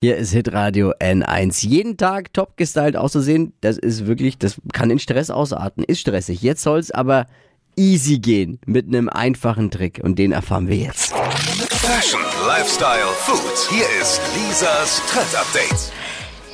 Hier ist Hitradio N1. Jeden Tag top gestylt auszusehen, das ist wirklich, das kann in Stress ausarten. Ist stressig. Jetzt soll es aber easy gehen mit einem einfachen Trick und den erfahren wir jetzt. Fashion, Lifestyle, Food. Hier ist Lisas Trend Update.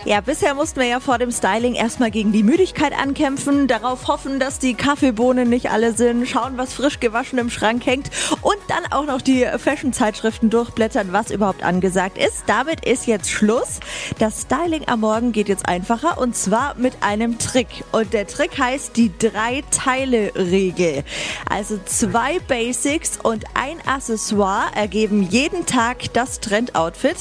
Ja, bisher mussten wir ja vor dem Styling erstmal gegen die Müdigkeit ankämpfen, darauf hoffen, dass die Kaffeebohnen nicht alle sind, schauen, was frisch gewaschen im Schrank hängt und dann auch noch die Fashion-Zeitschriften durchblättern, was überhaupt angesagt ist. Damit ist jetzt Schluss. Das Styling am Morgen geht jetzt einfacher und zwar mit einem Trick. Und der Trick heißt die Drei-Teile-Regel. Also zwei Basics und ein Accessoire ergeben jeden Tag das Trend-Outfit.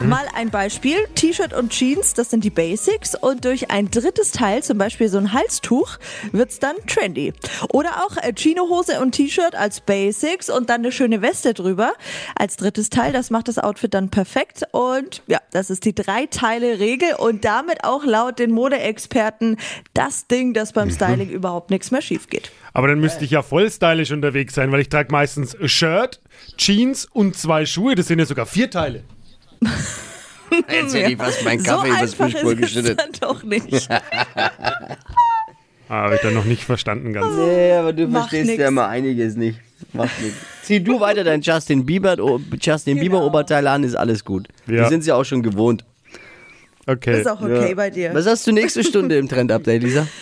Mhm. Mal ein Beispiel. T-Shirt und Jeans, das sind die Basics und durch ein drittes Teil, zum Beispiel so ein Halstuch, wird's dann trendy. Oder auch äh, Chinohose und T-Shirt als Basics und dann eine schöne Weste drüber als drittes Teil. Das macht das Outfit dann perfekt und ja, das ist die drei Teile Regel und damit auch laut den Modeexperten das Ding, das beim mhm. Styling mhm. überhaupt nichts mehr schief geht. Aber dann müsste ich ja voll stylisch unterwegs sein, weil ich trage meistens Shirt, Jeans und zwei Schuhe. Das sind ja sogar vier Teile. Jetzt hätte ich fast meinen Kaffee so übers Frühspur geschüttet. Dann doch nicht. Habe ich dann noch nicht verstanden ganz. Nee, aber du Mach verstehst nix. ja immer einiges nicht. Macht nichts. Zieh du weiter dein Justin Bieber, Justin genau. Bieber Oberteil an, ist alles gut. Ja. Wir sind ja auch schon gewohnt. Okay. Ist auch okay ja. bei dir. Was hast du nächste Stunde im Trend-Update, Lisa?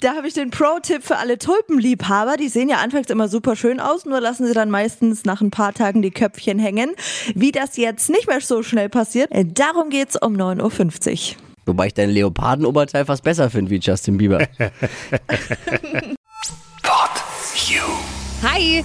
Da habe ich den Pro-Tipp für alle Tulpenliebhaber. Die sehen ja anfangs immer super schön aus, nur lassen sie dann meistens nach ein paar Tagen die Köpfchen hängen. Wie das jetzt nicht mehr so schnell passiert, darum geht's um 9.50 Uhr. Wobei ich dein Leopardenoberteil fast besser finde wie Justin Bieber. Hi!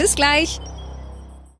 Bis gleich.